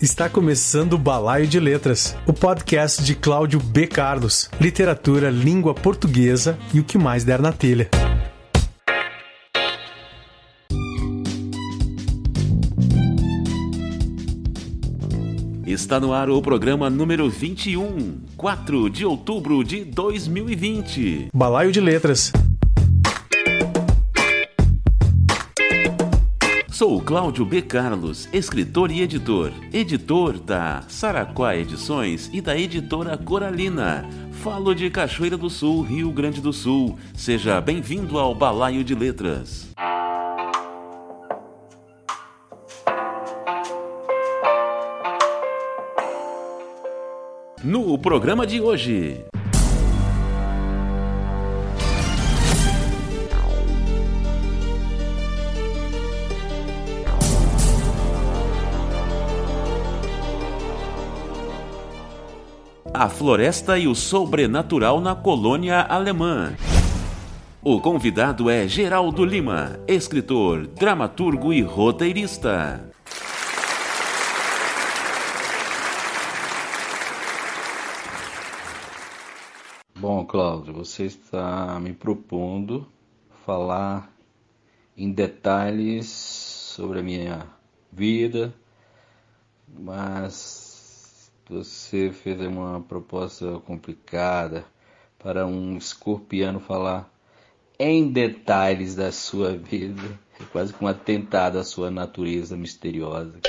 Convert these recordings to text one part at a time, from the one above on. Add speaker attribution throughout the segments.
Speaker 1: Está começando o Balaio de Letras, o podcast de Cláudio B. Carlos, literatura, língua portuguesa e o que mais der na telha.
Speaker 2: Está no ar o programa número 21, 4 de outubro de 2020.
Speaker 1: Balaio de Letras.
Speaker 2: Sou Cláudio B. Carlos, escritor e editor, editor da Saraquá Edições e da editora Coralina. Falo de Cachoeira do Sul, Rio Grande do Sul. Seja bem-vindo ao Balaio de Letras. No programa de hoje. A Floresta e o Sobrenatural na Colônia Alemã. O convidado é Geraldo Lima, escritor, dramaturgo e roteirista.
Speaker 3: Bom, Cláudio, você está me propondo falar em detalhes sobre a minha vida, mas você fez uma proposta complicada para um escorpiano falar em detalhes da sua vida. É quase que um atentado à sua natureza misteriosa.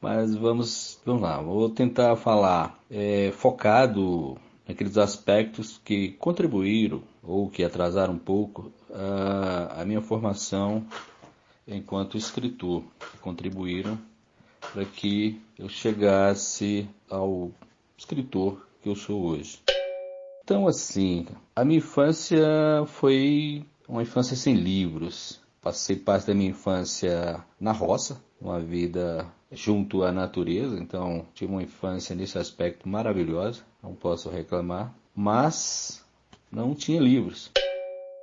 Speaker 3: Mas vamos, vamos lá, vou tentar falar é, focado naqueles aspectos que contribuíram ou que atrasaram um pouco a, a minha formação enquanto escritor, que contribuíram para que eu chegasse ao escritor que eu sou hoje. Então, assim, a minha infância foi uma infância sem livros. Passei parte da minha infância na roça, uma vida junto à natureza, então tive uma infância nesse aspecto maravilhosa, não posso reclamar, mas não tinha livros.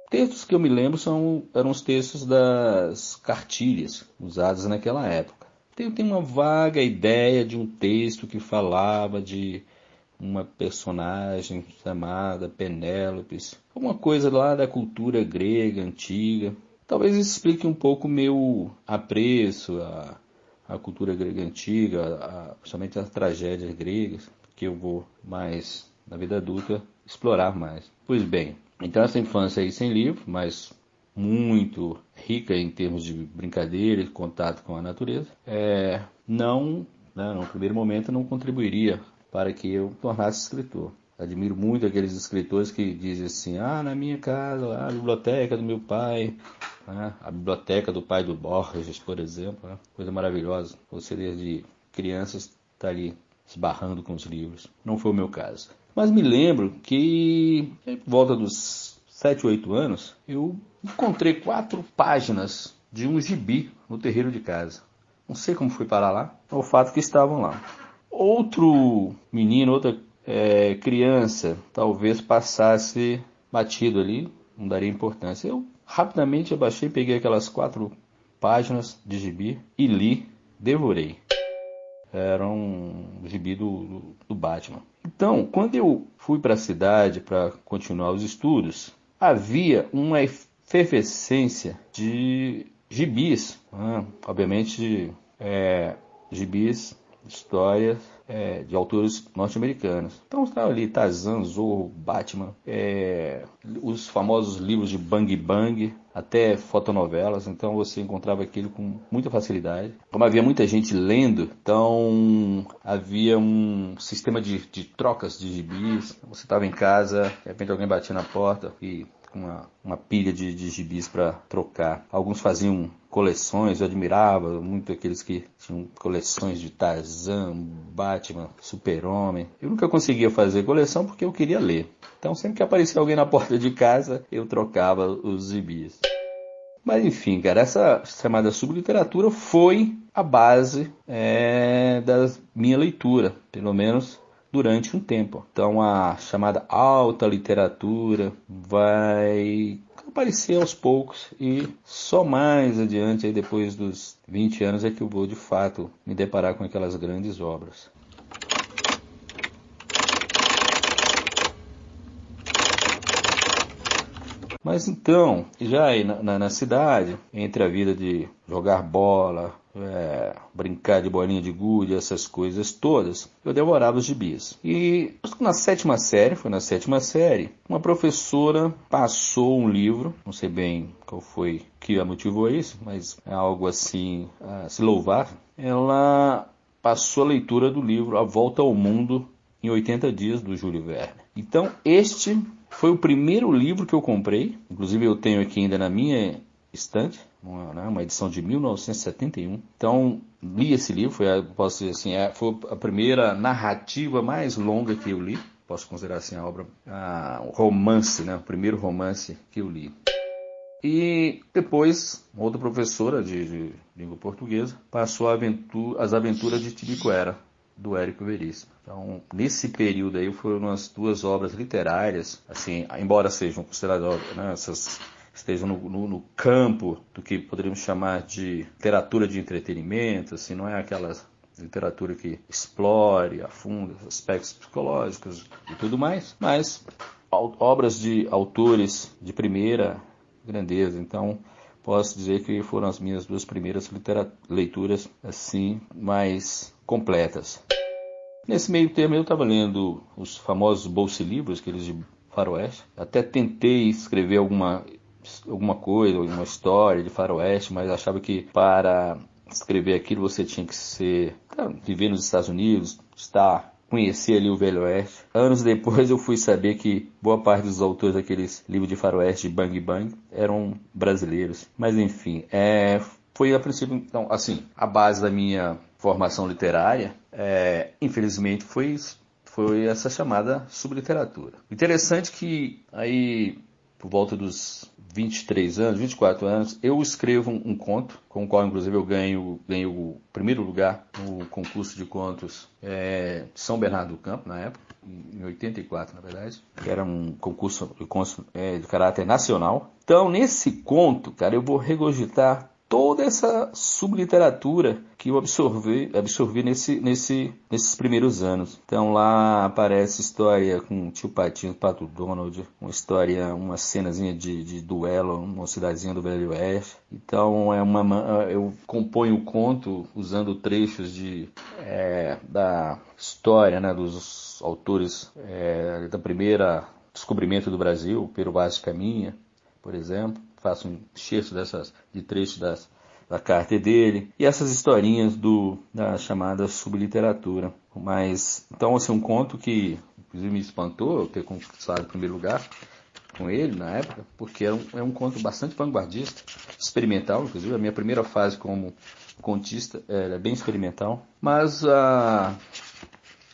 Speaker 3: Textos que eu me lembro são, eram os textos das cartilhas usadas naquela época. Tenho, tenho uma vaga ideia de um texto que falava de uma personagem chamada Penélope, alguma coisa lá da cultura grega antiga. Talvez isso explique um pouco meu apreço a a cultura grega antiga, a, principalmente as tragédias gregas, que eu vou mais na vida adulta explorar mais. Pois bem, então essa infância aí sem livro, mas muito rica em termos de brincadeira e contato com a natureza, é, não, né, no primeiro momento, não contribuiria para que eu tornasse escritor. Admiro muito aqueles escritores que dizem assim: ah, na minha casa, a biblioteca do meu pai, né? a biblioteca do pai do Borges, por exemplo, né? coisa maravilhosa. Você desde crianças está ali esbarrando com os livros. Não foi o meu caso. Mas me lembro que, por volta dos 7, 8 anos, eu encontrei quatro páginas de um gibi no terreiro de casa. Não sei como fui parar lá, é o fato que estavam lá. Outro menino, outra é, criança, talvez passasse batido ali, não daria importância. Eu rapidamente abaixei, peguei aquelas quatro páginas de gibi e li, devorei. Era um gibi do, do, do Batman. Então, quando eu fui para a cidade para continuar os estudos, havia uma efervescência de gibis, né? obviamente é, gibis, histórias é, de autores norte-americanos. Então estava ali Tarzan, Zorro, Batman, é, os famosos livros de Bang Bang, até fotonovelas, então você encontrava aquilo com muita facilidade. Como havia muita gente lendo, então havia um sistema de, de trocas de gibis. Você estava em casa, de repente alguém batia na porta e uma, uma pilha de, de gibis para trocar. Alguns faziam coleções, eu admirava muito aqueles que tinham coleções de Tarzan, Batman, Super-Homem. Eu nunca conseguia fazer coleção porque eu queria ler. Então sempre que aparecia alguém na porta de casa, eu trocava os gibis. Mas enfim, cara, essa chamada subliteratura foi a base é, da minha leitura, pelo menos durante um tempo. Então a chamada alta literatura vai aparecer aos poucos e só mais adiante, aí depois dos 20 anos, é que eu vou de fato me deparar com aquelas grandes obras. Mas então, já aí na, na, na, cidade, entre a vida de jogar bola, é, brincar de bolinha de gude, essas coisas todas, eu devorava os gibis. E na sétima série, foi na sétima série, uma professora passou um livro, não sei bem qual foi que a motivou isso, mas é algo assim a se louvar. Ela passou a leitura do livro A Volta ao Mundo em 80 Dias, do Júlio Verne. Então, este foi o primeiro livro que eu comprei, inclusive eu tenho aqui ainda na minha estante, uma, né, uma edição de 1971. Então, li esse livro, foi, posso dizer assim, é, foi a primeira narrativa mais longa que eu li. Posso considerar assim a obra, a, o romance, né, o primeiro romance que eu li. E depois, outra professora de, de língua portuguesa passou aventura, as aventuras de Tibicoera, do Érico Veríssimo. Então, nesse período aí foram as duas obras literárias, assim, embora sejam consideradas, né, essas estejam no, no, no, campo do que poderíamos chamar de literatura de entretenimento, assim, não é aquela literatura que explore, afunda aspectos psicológicos e tudo mais, mas obras de autores de primeira grandeza. Então, posso dizer que foram as minhas duas primeiras leituras assim mais completas. Nesse meio termo eu estava lendo os famosos bolsilivros, aqueles de faroeste. Até tentei escrever alguma alguma coisa, alguma história de faroeste, mas achava que para escrever aquilo você tinha que ser viver nos Estados Unidos, estar conhecer ali o Velho Oeste. Anos depois eu fui saber que boa parte dos autores daqueles livros de faroeste de Bang Bang eram brasileiros. Mas enfim, é, foi a princípio, então, assim, a base da minha formação literária, é, infelizmente, foi, foi essa chamada subliteratura. Interessante que aí, por volta dos 23 anos, 24 anos, eu escrevo um, conto, com o qual inclusive eu ganho, ganho o primeiro lugar no concurso de contos é, de São Bernardo do Campo, na época, em 84 na verdade, que era um concurso de, é, de caráter nacional. Então, nesse conto, cara, eu vou regurgitar toda essa subliteratura que eu absorvi, absorvi nesse, nesse, nesses primeiros anos. Então lá aparece história com o tio Patinho, Pato Donald, uma história, uma cenazinha de, de duelo, uma cidadezinha do Velho Oeste. Então é uma, eu componho o conto usando trechos de, é, da história né, dos autores é, da primeira descobrimento do Brasil, Pero Vaz Caminha, por exemplo faço um excerto dessas, de trechos das, da carta dele, e essas historinhas do, da chamada subliteratura. Mas, então, assim, um conto que, inclusive, me espantou eu ter conquistado o primeiro lugar com ele na época, porque é um, é um conto bastante vanguardista, experimental, inclusive, a minha primeira fase como contista é, é bem experimental, mas a.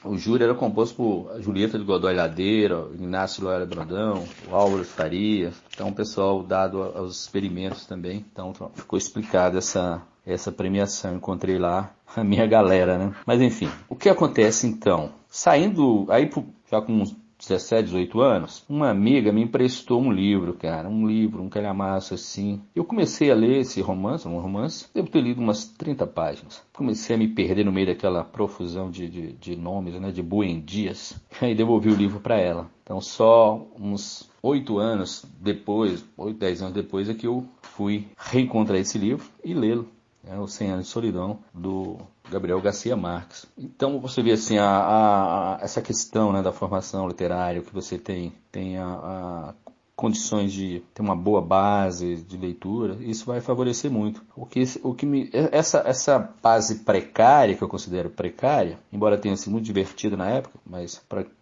Speaker 3: O júri era composto por Julieta de Godoy Ladeira, Inácio Loyola Brandão, o Álvaro Faria. Então, o pessoal dado aos experimentos também. Então, ficou explicada essa, essa premiação. Encontrei lá a minha galera, né? Mas, enfim, o que acontece então? Saindo aí já com 17, 18 anos, uma amiga me emprestou um livro, cara, um livro, um calhamaço assim. Eu comecei a ler esse romance, um romance, devo ter lido umas 30 páginas. Comecei a me perder no meio daquela profusão de, de, de nomes, né, de buendias. Aí devolvi o livro para ela. Então só uns oito anos depois, oito, dez anos depois é que eu fui reencontrar esse livro e lê-lo. É o 100 anos de solidão do Gabriel Garcia Marques. Então você vê assim a, a, a essa questão né, da formação literária, que você tem, tem a, condições de ter uma boa base de leitura, isso vai favorecer muito. O que, o que me, essa, essa base precária, que eu considero precária, embora tenha sido muito divertida na época, mas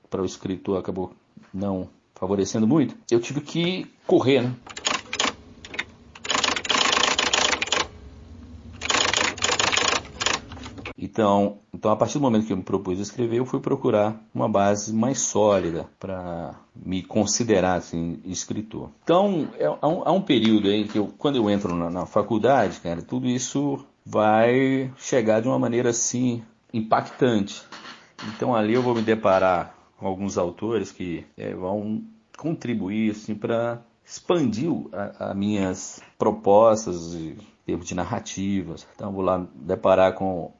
Speaker 3: para o escritor acabou não favorecendo muito, eu tive que correr, né? Então, então, a partir do momento que eu me propus a escrever, eu fui procurar uma base mais sólida para me considerar assim, escritor. Então, é, há, um, há um período aí que eu, quando eu entro na, na faculdade, cara, tudo isso vai chegar de uma maneira assim impactante. Então ali eu vou me deparar com alguns autores que é, vão contribuir assim, para expandir as minhas propostas termos de narrativas. Então vou lá deparar com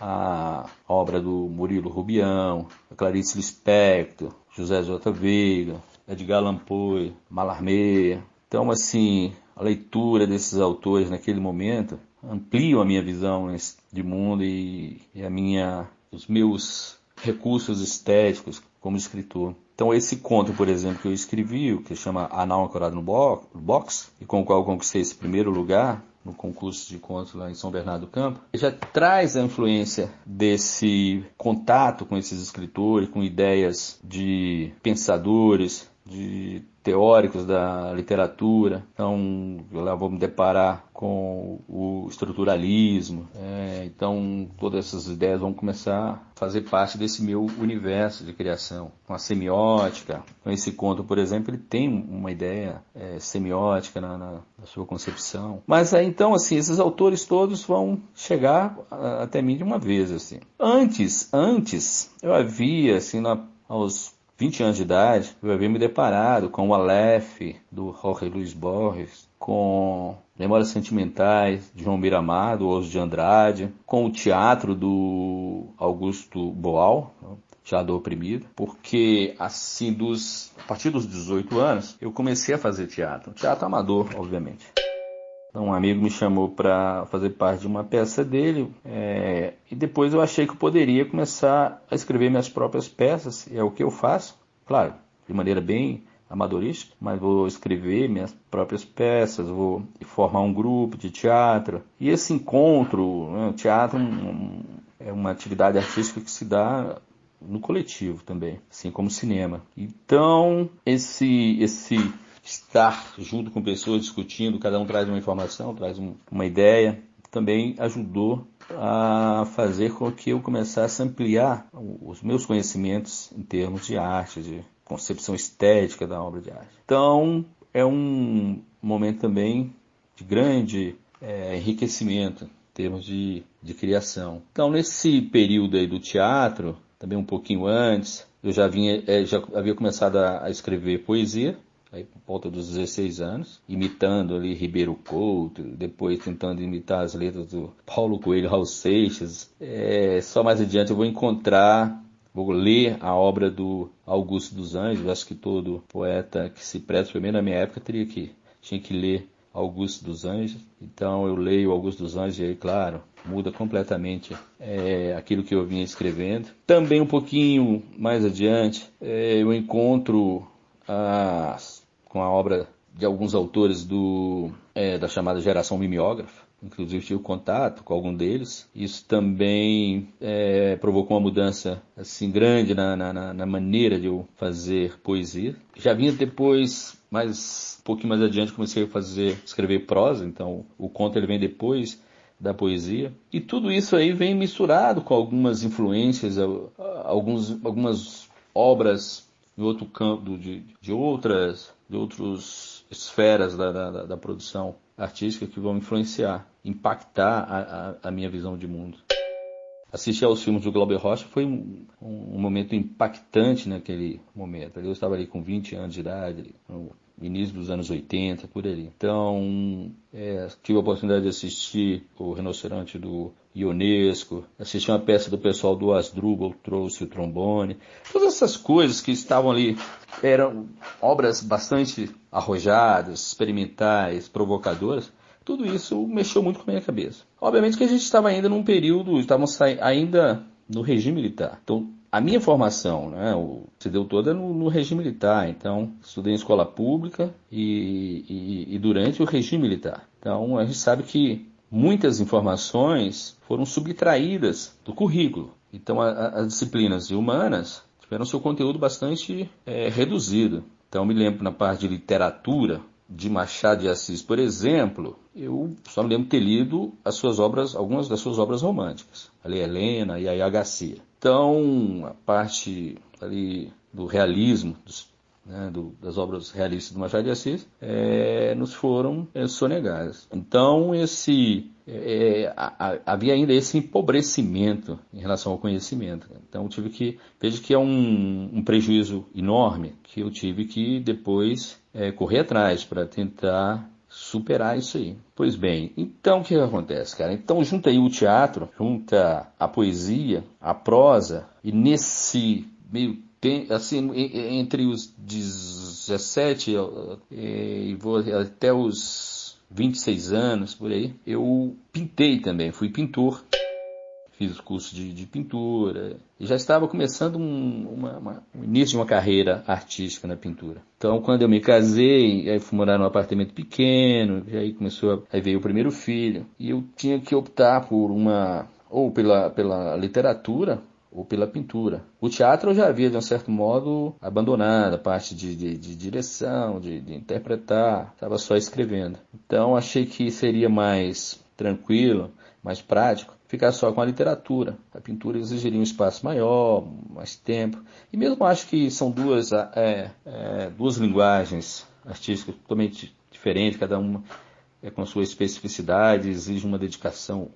Speaker 3: a obra do Murilo Rubião, Clarice Lispector, José J. Veiga, Edgar Allan Poe, Mallarmé. Então, assim, a leitura desses autores naquele momento ampliam a minha visão de mundo e, e a minha, os meus recursos estéticos como escritor. Então esse conto, por exemplo, que eu escrevi, que chama Anal Ancorado no Box, e com o qual conquistei esse primeiro lugar no concurso de contos lá em São Bernardo do Campo, já traz a influência desse contato com esses escritores, com ideias de pensadores, de teóricos da literatura. Então, lá vou me deparar com o estruturalismo. É, então, todas essas ideias vão começar a fazer parte desse meu universo de criação. Com a semiótica, com esse conto, por exemplo, ele tem uma ideia é, semiótica na, na, na, sua concepção. Mas, é, então, assim, esses autores todos vão chegar até mim de uma vez, assim. Antes, antes, eu havia, assim, na, aos 20 anos de idade, eu havia me deparado com o Aleph, do Jorge Luiz Borges, com Memórias Sentimentais, de João Miramar, do Oso de Andrade, com o teatro do Augusto Boal, Teatro Oprimido, porque assim, dos, a partir dos 18 anos, eu comecei a fazer teatro. Teatro amador, obviamente. Um amigo me chamou para fazer parte de uma peça dele é, e depois eu achei que eu poderia começar a escrever minhas próprias peças. É o que eu faço, claro, de maneira bem amadorística, mas vou escrever minhas próprias peças, vou formar um grupo de teatro. E esse encontro, né, teatro um, é uma atividade artística que se dá no coletivo também, assim como cinema. Então, esse esse estar junto com pessoas discutindo, cada um traz uma informação, traz um, uma ideia, também ajudou a fazer com que eu começasse a ampliar os meus conhecimentos em termos de arte, de concepção estética da obra de arte. Então, é um momento também de grande é, enriquecimento em termos de, de criação. Então, nesse período aí do teatro, também um pouquinho antes, eu já, vinha, é, já havia começado a, a escrever poesia, aí por volta dos 16 anos, imitando ali Ribeiro Couto, depois tentando imitar as letras do Paulo Coelho, Raul Seixas. É, só mais adiante eu vou encontrar, vou ler a obra do Augusto dos Anjos, acho que todo poeta que se presta, primeiro na minha época, teria que, tinha que ler Augusto dos Anjos. Então eu leio Augusto dos Anjos e aí, claro, muda completamente é, aquilo que eu vinha escrevendo. Também um pouquinho mais adiante, é, eu encontro as com a obra de alguns autores do, é, da chamada geração mimeógrafa. Inclusive tive contato com algum deles. Isso também é, provocou uma mudança assim grande na, na, na, maneira de eu fazer poesia. Já vinha depois, mais um pouquinho mais adiante, comecei a fazer escrever prosa. Então o conto ele vem depois da poesia. E tudo isso aí vem misturado com algumas influências, alguns, algumas obras em outro campo de, de outras de outras esferas da, da, da, produção artística que vão influenciar, impactar a, a, a, minha visão de mundo. Assistir aos filmes do Glauber Rocha foi um, um, momento impactante naquele momento. Eu estava ali com 20 anos de idade, início dos anos 80, por ali. Então, é, tive a oportunidade de assistir o Rinoceronte do Ionesco, assisti uma peça do pessoal do Asdrubal, trouxe o trombone. Todas essas coisas que estavam ali eram obras bastante arrojadas, experimentais, provocadoras. Tudo isso mexeu muito com a minha cabeça. Obviamente que a gente estava ainda num período, estávamos ainda no regime militar. Então, a minha formação né, se deu toda no, no, regime militar. Então, estudei em escola pública e, e, e durante o regime militar. Então, a gente sabe que muitas informações foram subtraídas do currículo. Então, a, a, as disciplinas humanas tiveram seu conteúdo bastante é, reduzido. Então, me lembro na parte de literatura, de Machado de Assis, por exemplo, eu só me lembro ter lido as suas obras, algumas das suas obras românticas, ali Helena e Yaya Garcia. Então, a parte ali do realismo, dos né, do, das obras realistas do Machado de Assis, é, nos foram é, sonegadas. Então, esse é, a, a, havia ainda esse empobrecimento em relação ao conhecimento. Então, tive que vejo que é um, um prejuízo enorme que eu tive que depois é, correr atrás para tentar superar isso aí. Pois bem, então o que acontece, cara? Então junta aí o teatro, junta a poesia, a prosa, e nesse meio tempo, assim, entre os 17 e até os 26 anos, por aí, eu pintei também, fui pintor fiz curso de, de pintura e já estava começando um, uma, uma, um início de uma carreira artística na pintura. Então, quando eu me casei, aí fui morar num apartamento pequeno, e aí começou, a, aí veio o primeiro filho e eu tinha que optar por uma ou pela, pela literatura ou pela pintura. O teatro eu já havia, de um certo modo, abandonado, a parte de, de, de direção, de, de interpretar, estava só escrevendo. Então achei que seria mais tranquilo, mais prático, ficar só com a literatura. A pintura exigiria um espaço maior, mais tempo. E mesmo acho que são duas, é, é, duas linguagens artísticas totalmente diferentes, cada uma é com sua especificidade, exige uma dedicação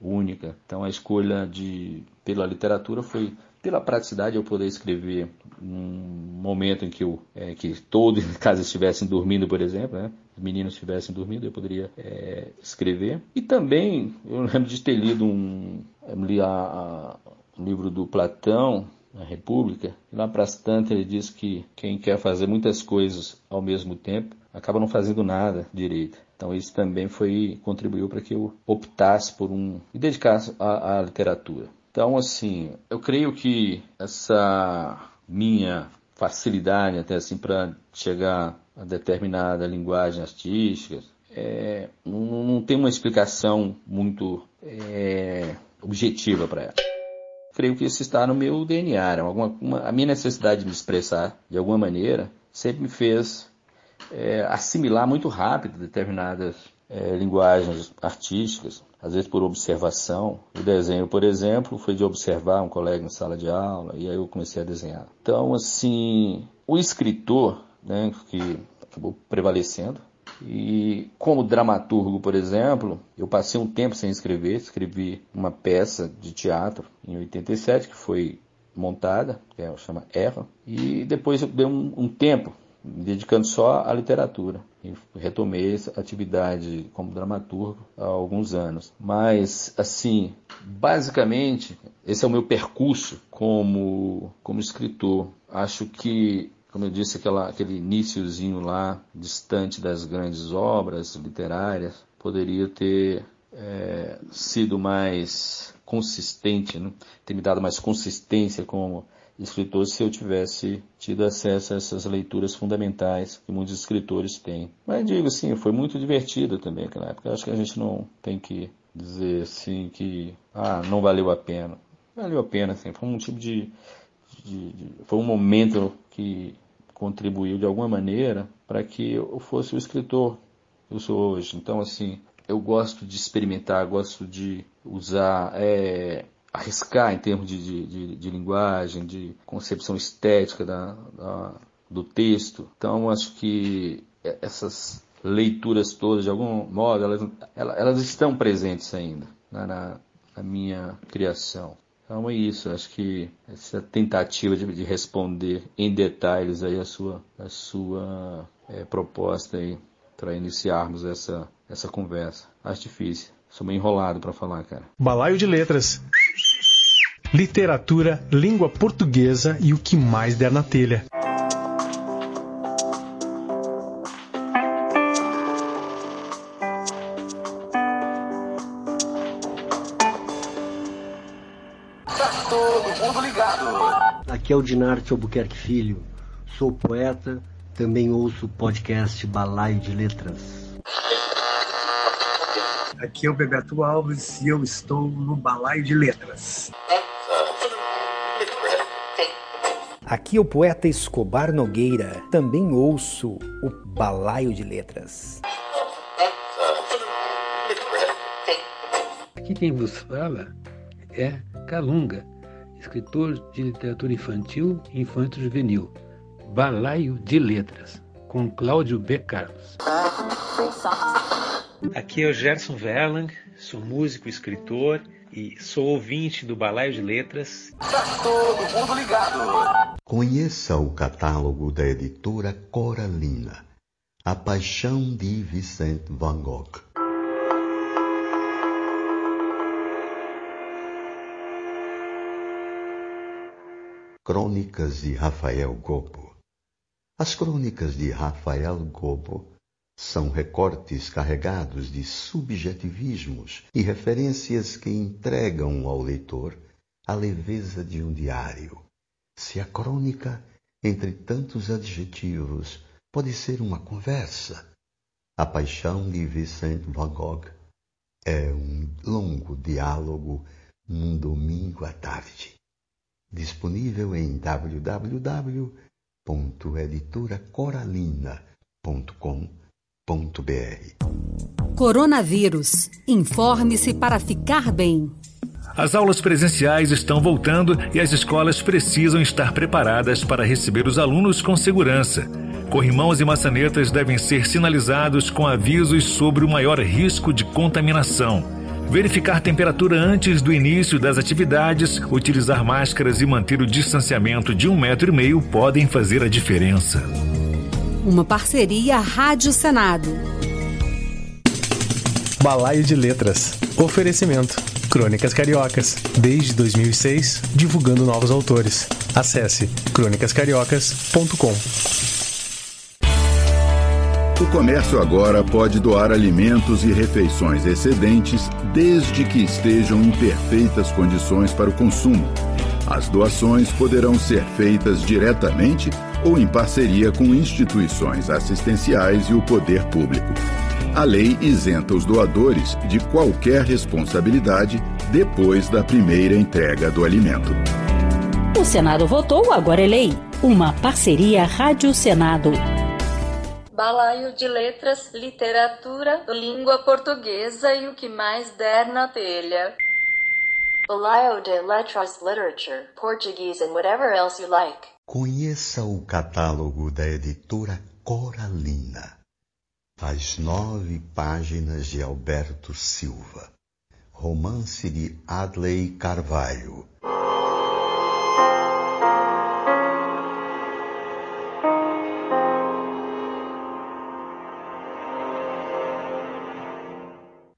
Speaker 3: única. Então a escolha de pela literatura foi pela praticidade eu poder escrever num momento em que, eu, é, que todos em casa estivessem dormindo, por exemplo, né? os meninos estivessem dormindo, eu poderia é, escrever. E também eu lembro de ter lido um, li a, a, um livro do Platão, a República, e lá para as tantas ele diz que quem quer fazer muitas coisas ao mesmo tempo acaba não fazendo nada direito. Então isso também foi contribuiu para que eu optasse por um e dedicasse à literatura. Então, assim, eu creio que essa minha facilidade até assim para chegar a determinada linguagem artística é, não, não, tem uma explicação muito é, objetiva para ela. Creio que isso está no meu DNA. Alguma, uma, a minha necessidade de me expressar de alguma maneira sempre me fez é, assimilar muito rápido determinadas é, linguagens artísticas, às vezes por observação. O desenho, por exemplo, foi de observar um colega em sala de aula e aí eu comecei a desenhar. Então, assim, o escritor, né, que acabou prevalecendo, e como dramaturgo, por exemplo, eu passei um tempo sem escrever, escrevi uma peça de teatro em 87 que foi montada, que é, chama Erra, e depois eu dei um, um tempo me dedicando só à literatura. Retomei essa atividade como dramaturgo há alguns anos. Mas, assim, basicamente, esse é o meu percurso como, como escritor. Acho que, como eu disse, aquela, aquele iníciozinho lá, distante das grandes obras literárias, poderia ter é, sido mais consistente, né? ter me dado mais consistência como escritor se eu tivesse tido acesso a essas leituras fundamentais que muitos escritores têm. Mas digo assim, foi muito divertido também naquela época. Acho que a gente não tem que dizer assim que ah, não valeu a pena. Valeu a pena, assim, foi um tipo de, de, de foi um momento que contribuiu de alguma maneira para que eu fosse o escritor que eu sou hoje. Então, assim, eu gosto de experimentar, gosto de usar é, arriscar em termos de, de, de, de linguagem, de concepção estética da, da, do texto. Então, acho que essas leituras todas, de algum modo, elas, elas estão presentes ainda né, na, na, minha criação. Então é isso, acho que essa tentativa de, de responder em detalhes aí a sua, a sua é, proposta aí para iniciarmos essa, essa conversa. Acho difícil, sou meio enrolado para falar, cara.
Speaker 1: Balaio de letras literatura, língua portuguesa e o que mais der na telha.
Speaker 4: Tá todo mundo ligado.
Speaker 5: Aqui é o Dinarte Albuquerque Filho. Sou poeta, também ouço o podcast Balaio de Letras.
Speaker 6: Aqui é o Bebeto Alves e eu estou no Balaio de Letras.
Speaker 7: Aqui é o poeta Escobar Nogueira. Também ouço o Balaio de Letras.
Speaker 8: Aqui quem vos fala é Calunga, escritor de literatura infantil e infanto-juvenil. Balaio de Letras, com Cláudio B. Carlos.
Speaker 9: Aqui é o Gerson Verlang, sou músico, escritor e sou ouvinte do Balaio de Letras.
Speaker 4: Tá todo mundo ligado.
Speaker 10: Conheça o catálogo da editora Coralina, A Paixão de Vicente Van Gogh. Crônicas de Rafael Gobo. As crônicas de Rafael Gobo são recortes carregados de subjetivismos e referências que entregam ao leitor a leveza de um diário. Se a crônica, entre tantos adjetivos, pode ser uma conversa, a paixão de Vincent Van Gogh é um longo diálogo num domingo à tarde disponível em www.editoracoralina.com.br.
Speaker 11: Coronavírus. Informe-se para ficar bem.
Speaker 12: As aulas presenciais estão voltando e as escolas precisam estar preparadas para receber os alunos com segurança. Corrimãos e maçanetas devem ser sinalizados com avisos sobre o maior risco de contaminação verificar temperatura antes do início das atividades, utilizar máscaras e manter o distanciamento de um metro e meio podem fazer a diferença.
Speaker 11: Uma parceria Rádio Senado.
Speaker 1: Balaio de Letras. Oferecimento. Crônicas Cariocas. Desde 2006, divulgando novos autores. Acesse crônicascariocas.com.
Speaker 13: O comércio agora pode doar alimentos e refeições excedentes desde que estejam em perfeitas condições para o consumo. As doações poderão ser feitas diretamente ou em parceria com instituições assistenciais e o poder público. A lei isenta os doadores de qualquer responsabilidade depois da primeira entrega do alimento.
Speaker 14: O Senado votou, agora é lei. Uma parceria Rádio Senado.
Speaker 15: Balaio de Letras, Literatura, Língua Portuguesa e o que mais der na telha.
Speaker 16: Balaio de Letras, Literature, Portuguese and whatever else you like.
Speaker 10: Conheça o catálogo da editora Coralina. As nove páginas de Alberto Silva. Romance de Adley Carvalho.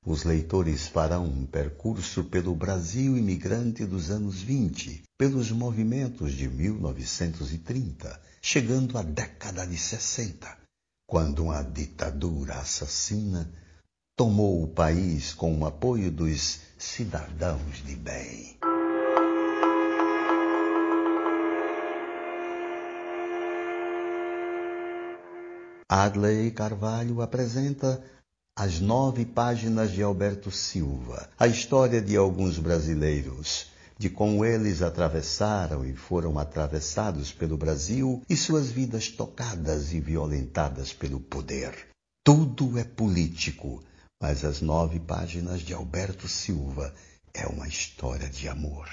Speaker 10: Os leitores farão um percurso pelo Brasil imigrante dos anos 20, pelos movimentos de 1930, chegando à década de 60, quando uma ditadura assassina tomou o país com o apoio dos cidadãos de bem. Adley Carvalho apresenta as nove páginas de Alberto Silva, a história de alguns brasileiros, de como eles atravessaram e foram atravessados pelo Brasil e suas vidas tocadas e violentadas pelo poder. Tudo é político, mas as nove páginas de Alberto Silva é uma história de amor.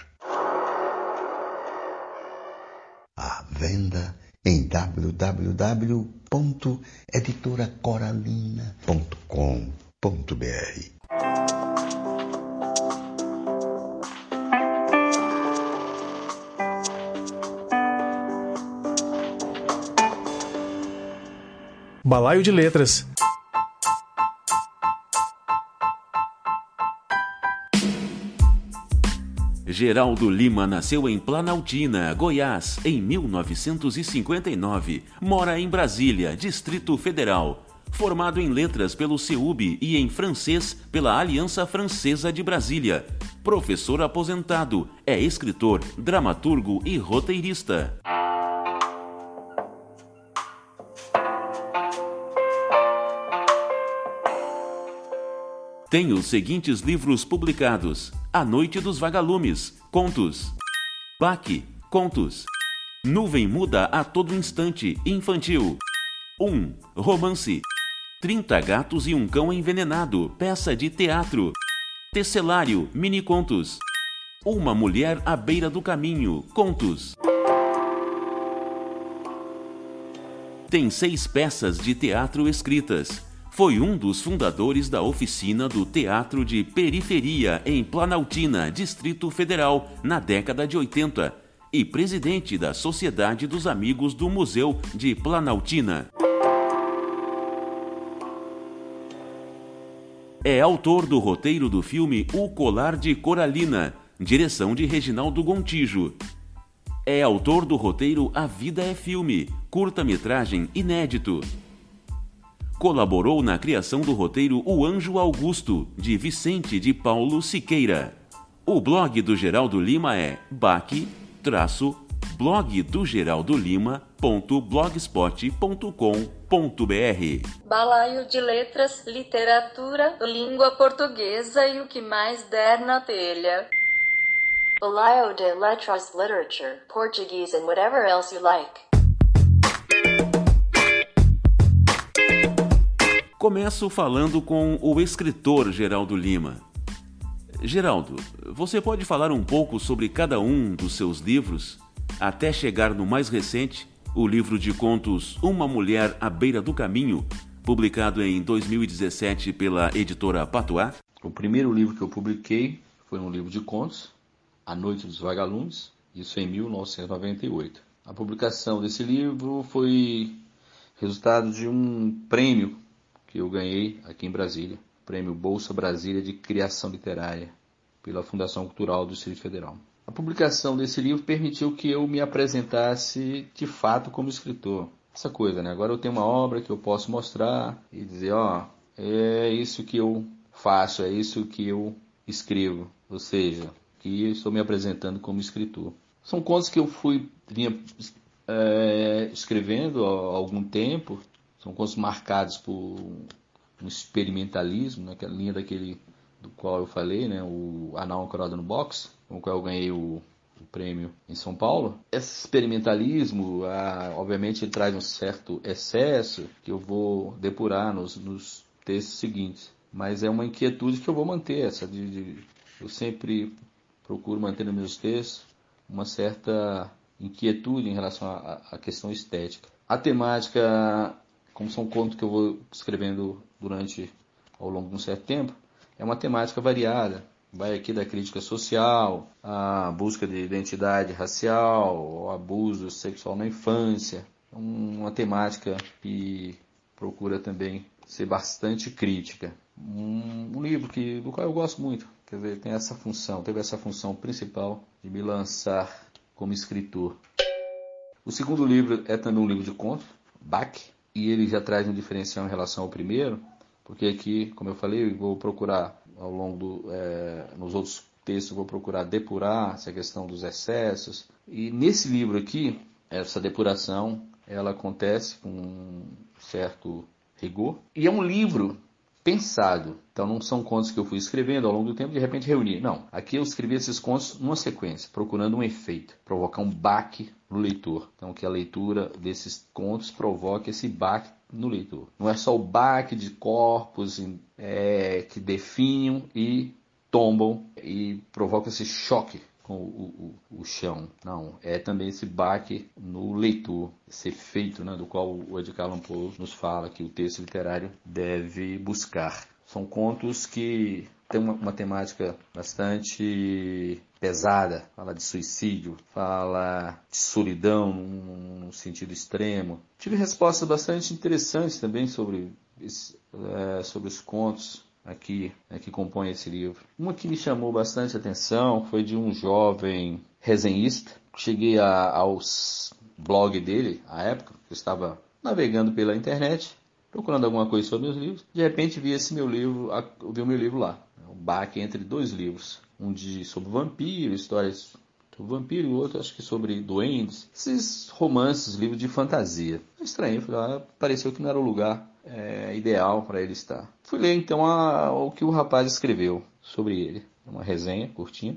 Speaker 10: À venda em www.editoracoralina.com.br.
Speaker 1: Balaio de Letras
Speaker 2: Geraldo Lima nasceu em Planaltina, Goiás, em 1959. Mora em Brasília, Distrito Federal. Formado em letras pelo CEUB e em francês pela Aliança Francesa de Brasília. Professor aposentado, é escritor, dramaturgo e roteirista. Tem os seguintes livros publicados: A Noite dos Vagalumes, contos. Baque, contos. Nuvem muda a todo instante, infantil. 1. Um, romance. 30 gatos e um cão envenenado, peça de teatro. Tecelário, mini contos. Uma mulher à beira do caminho, contos. tem seis peças de teatro escritas. Foi um dos fundadores da oficina do Teatro de Periferia em Planaltina, Distrito Federal, na década de 80, e presidente da Sociedade dos Amigos do Museu de Planaltina. É autor do roteiro do filme O Colar de Coralina, direção de Reginaldo Gontijo. É autor do roteiro A Vida é Filme, curta-metragem inédito. Colaborou na criação do roteiro O Anjo Augusto, de Vicente de Paulo Siqueira. O blog do Geraldo Lima é baque blog do Geraldo Lima.blogspot.com.br
Speaker 15: Balaio de letras, literatura, língua portuguesa e o que mais der na telha.
Speaker 16: Balaio de letras, literature, Portuguese and whatever else you like.
Speaker 2: Começo falando com o escritor Geraldo Lima. Geraldo, você pode falar um pouco sobre cada um dos seus livros, até chegar no mais recente, o livro de contos Uma Mulher à Beira do Caminho, publicado em 2017 pela editora Patois?
Speaker 3: O primeiro livro que eu publiquei foi um livro de contos, A Noite dos Vagalumes, isso em 1998. A publicação desse livro foi resultado de um prêmio que eu ganhei aqui em Brasília, Prêmio Bolsa Brasília de Criação Literária, pela Fundação Cultural do Distrito Federal. A publicação desse livro permitiu que eu me apresentasse de fato como escritor. Essa coisa, né? Agora eu tenho uma obra que eu posso mostrar e dizer, ó, é isso que eu faço, é isso que eu escrevo. Ou seja, que estou me apresentando como escritor. São contos que eu fui vinha é, escrevendo há algum tempo são contos marcados por um experimentalismo, né, que é a linha daquele do qual eu falei, né, o Anal Ancorado no Box, com o qual eu ganhei o, o prêmio em São Paulo. Esse experimentalismo, ah, obviamente, ele traz um certo excesso que eu vou depurar nos, nos textos seguintes. Mas é uma inquietude que eu vou manter, essa de, de eu sempre procuro manter nos meus textos uma certa inquietude em relação à questão estética. A temática como são contos que eu vou escrevendo durante ao longo de um certo tempo, é uma temática variada. Vai aqui da crítica social, a busca de identidade racial, o abuso sexual na infância. É uma temática que procura também ser bastante crítica. Um, livro que, do qual eu gosto muito, quer dizer, tem essa função, teve essa função principal de me lançar como escritor. O segundo livro é também um livro de contos, Bach, e ele já traz um diferencial em relação ao primeiro, porque aqui, como eu falei, eu vou procurar ao longo do, é, nos outros textos, vou procurar depurar essa questão dos excessos. E nesse livro aqui, essa depuração, ela acontece com um certo rigor. E é um livro pensado. Então não são contos que eu fui escrevendo ao longo do tempo de repente reuni. Não, aqui eu escrevi esses contos numa sequência, procurando um efeito, provocar um baque no leitor. Então que a leitura desses contos provoque esse baque no leitor. Não é só o baque de corpos é, que definham e tombam e provoca esse choque com o, o, o, chão. Não, é também esse baque no leitor, esse efeito né, do qual o Edgar Allan Poe nos fala que o texto literário deve buscar. São contos que têm uma, uma temática bastante pesada, fala de suicídio, fala de solidão num, sentido extremo. Tive respostas bastante interessantes também sobre, é, sobre os contos aqui né, que compõe esse livro. Uma que me chamou bastante atenção foi de um jovem resenhista. Cheguei a, aos blog dele, à época, eu estava navegando pela internet, procurando alguma coisa sobre os livros. De repente vi esse meu livro, vi o meu livro lá, um baque entre dois livros, um de sobre vampiro, histórias sobre vampiro e outro acho que sobre duendes, esses romances, livros de fantasia. Estranho, ah, pareceu que não era o lugar é, ideal para ele estar. Fui ler então a, o que o rapaz escreveu sobre ele. Uma resenha curtinha.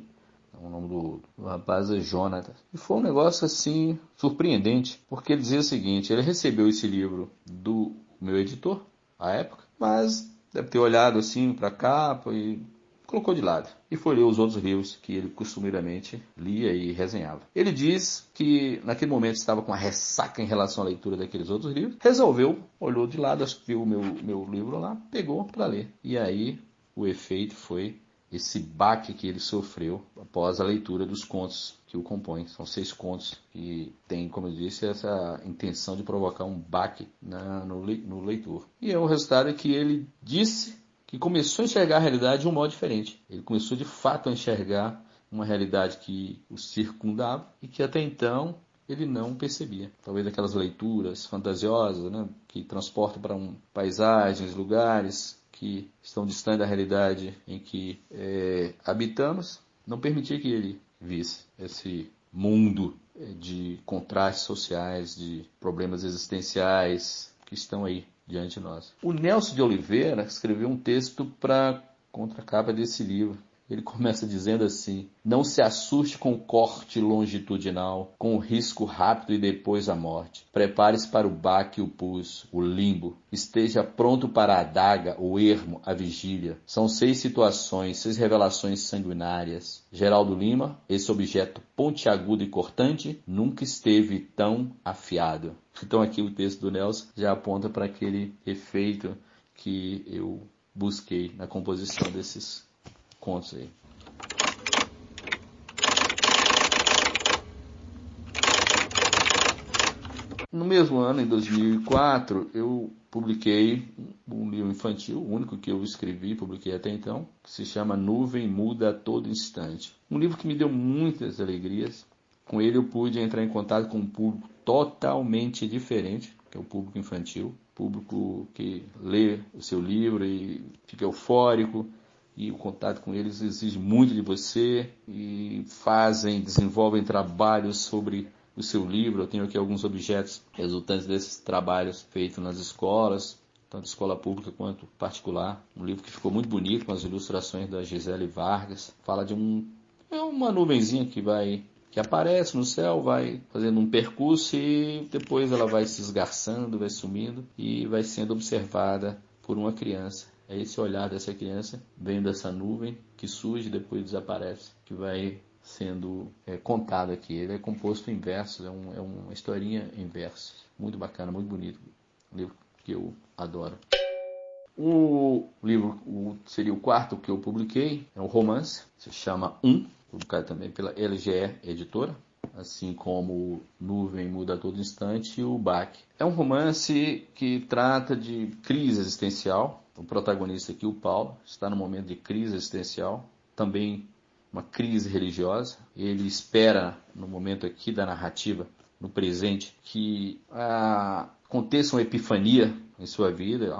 Speaker 3: O nome do, do rapaz é Jonathan. E foi um negócio assim surpreendente, porque ele dizia o seguinte: ele recebeu esse livro do meu editor, à época, mas deve ter olhado assim para capa e colocou de lado e foi ler os outros livros que ele costumeiramente lia e resenhava. Ele diz que naquele momento estava com uma ressaca em relação à leitura daqueles outros livros, resolveu, olhou de lado, viu o meu, meu livro lá, pegou para ler. E aí o efeito foi esse baque que ele sofreu após a leitura dos contos que o compõem. São seis contos que tem, como eu disse, essa intenção de provocar um baque na, no, no leitor. E é o resultado é que ele disse que começou a enxergar a realidade de um modo diferente. Ele começou de fato a enxergar uma realidade que o circundava e que até então ele não percebia. Talvez aquelas leituras fantasiosas, né, que transportam para um, paisagens, lugares que estão distantes da realidade em que é, habitamos, não permitia que ele visse esse mundo é, de contrastes sociais, de problemas existenciais que estão aí diante de nós. O Nelson de Oliveira escreveu um texto para contracapa desse livro. Ele começa dizendo assim: Não se assuste com o corte longitudinal, com o risco rápido e depois a morte. Prepare-se para o baque o pulso, o limbo. Esteja pronto para a adaga, o ermo, a vigília. São seis situações, seis revelações sanguinárias. Geraldo Lima, esse objeto pontiagudo e cortante, nunca esteve tão afiado. Então aqui o texto do Nelson já aponta para aquele efeito que eu busquei na composição desses contos aí. No mesmo ano, em 2004, eu publiquei um livro infantil, o único que eu escrevi publiquei até então, que se chama Nuvem Muda a Todo Instante. Um livro que me deu muitas alegrias. Com ele eu pude entrar em contato com um público totalmente diferente, que é o público infantil, público que lê o seu livro e fica eufórico, e o contato com eles exige muito de você e fazem, desenvolvem trabalhos sobre o seu livro. Eu tenho aqui alguns objetos resultantes desses trabalhos feitos nas escolas, tanto escola pública quanto particular. Um livro que ficou muito bonito com as ilustrações da Gisele Vargas. Fala de um é uma nuvenzinha que vai que aparece no céu, vai fazendo um percurso e depois ela vai se esgarçando, vai sumindo e vai sendo observada por uma criança. É esse olhar dessa criança vendo essa nuvem que surge e depois desaparece, que vai sendo é, contado aqui. Ele é composto em versos, é, um, é uma historinha em versos. Muito bacana, muito bonito. Um livro que eu adoro. O livro o, seria o quarto que eu publiquei, é um romance, se chama Um, publicado também pela LGE Editora, assim como Nuvem Muda a Todo Instante e o Baque. É um romance que trata de crise existencial, o protagonista aqui, o Paulo, está no momento de crise existencial, também uma crise religiosa. Ele espera, no momento aqui da narrativa, no presente, que ah, aconteça uma epifania em sua vida,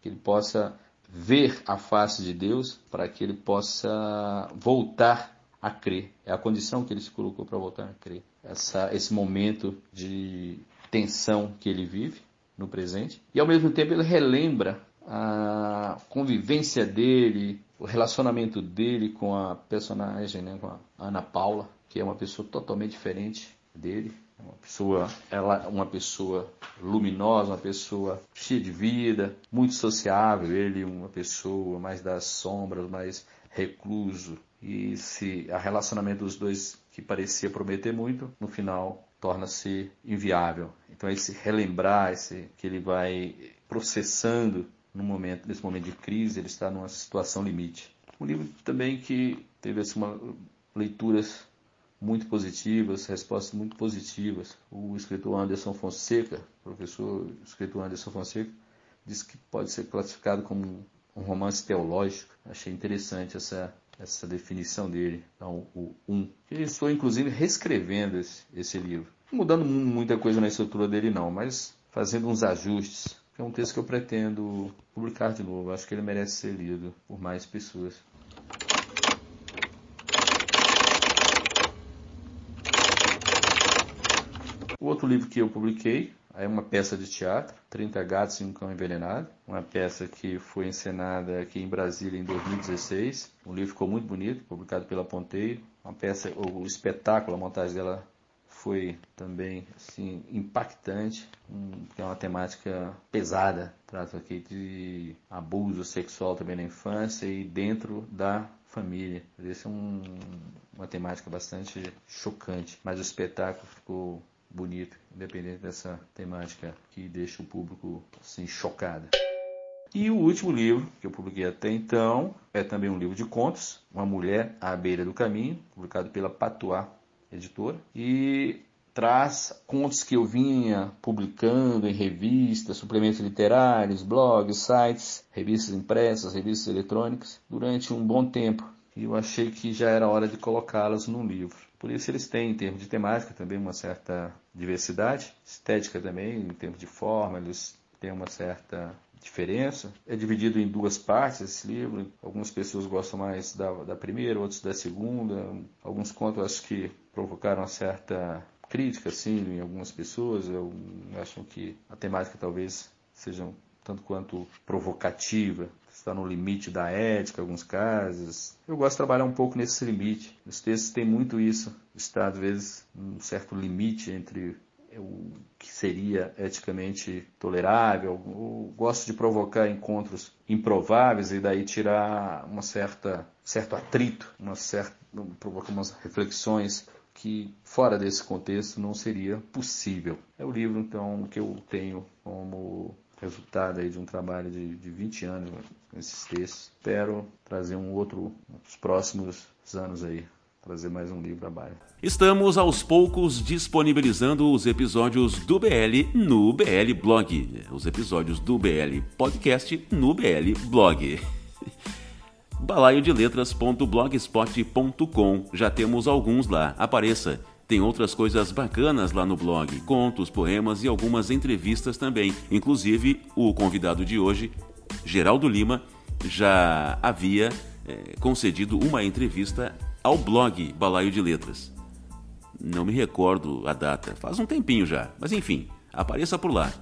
Speaker 3: que ele possa ver a face de Deus, para que ele possa voltar a crer. É a condição que ele se colocou para voltar a crer. Essa, esse momento de tensão que ele vive no presente. E ao mesmo tempo ele relembra a convivência dele, o relacionamento dele com a personagem, né, com a Ana Paula, que é uma pessoa totalmente diferente dele, uma pessoa, ela uma pessoa luminosa, uma pessoa cheia de vida, muito sociável, ele uma pessoa mais das sombras, mais recluso. E se a relacionamento dos dois que parecia prometer muito, no final torna-se inviável. Então esse relembrar, esse que ele vai processando no momento, nesse momento de crise, ele está numa situação limite. Um livro também que teve assim, uma, leituras muito positivas, respostas muito positivas. O escritor Anderson Fonseca, professor escritor Anderson Fonseca, disse que pode ser classificado como um romance teológico. Achei interessante essa, essa definição dele. Então, o Um. Eu estou, inclusive, reescrevendo esse, esse livro. Mudando muita coisa na estrutura dele, não, mas fazendo uns ajustes é um texto que eu pretendo publicar de novo. Acho que ele merece ser lido por mais pessoas. O outro livro que eu publiquei é uma peça de teatro, 30 Gatos e um Cão Envenenado, uma peça que foi encenada aqui em Brasília em 2016. O livro ficou muito bonito, publicado pela Ponteiro. Uma peça, o espetáculo, a montagem dela foi também assim, impactante, um, que é uma temática pesada, trata aqui de abuso sexual também na infância e dentro da família. Essa é um, uma temática bastante chocante, mas o espetáculo ficou bonito, independente dessa temática que deixa o público assim chocado. E o último livro que eu publiquei até então é também um livro de contos, Uma Mulher à Beira do Caminho, publicado pela Patois Editora, e traz contos que eu vinha publicando em revistas, suplementos literários, blogs, sites, revistas impressas, revistas eletrônicas, durante um bom tempo. E eu achei que já era hora de colocá-las num livro. Por isso eles têm, em termos de temática, também uma certa diversidade, estética também, em termos de forma, eles têm uma certa diferença. É dividido em duas partes esse livro. Algumas pessoas gostam mais da, da primeira, outros da segunda. Alguns contos acho que provocaram uma certa crítica, assim, em algumas pessoas. Eu, acham que a temática talvez seja tanto quanto provocativa, está no limite da ética, em alguns casos. Eu gosto de trabalhar um pouco nesse limite. Os textos têm muito isso, está às vezes um certo limite entre o que seria eticamente tolerável. Gosto de provocar encontros improváveis e daí tirar uma certa certo atrito, uma certa provocar umas reflexões que fora desse contexto não seria possível. É o livro então que eu tenho como resultado aí de um trabalho de, de 20 anos nesses textos. Espero trazer um outro nos próximos anos aí trazer mais um livro abaixo.
Speaker 2: Estamos aos poucos disponibilizando os episódios do BL no BL Blog. Os episódios do BL Podcast no BL Blog. balaiodeletras.blogspot.com. Já temos alguns lá. Apareça. Tem outras coisas bacanas lá no blog, contos, poemas e algumas entrevistas também. Inclusive, o convidado de hoje, Geraldo Lima, já havia é, concedido uma entrevista ao blog Balaio de Letras. Não me recordo a data, faz um tempinho já, mas enfim, apareça por lá.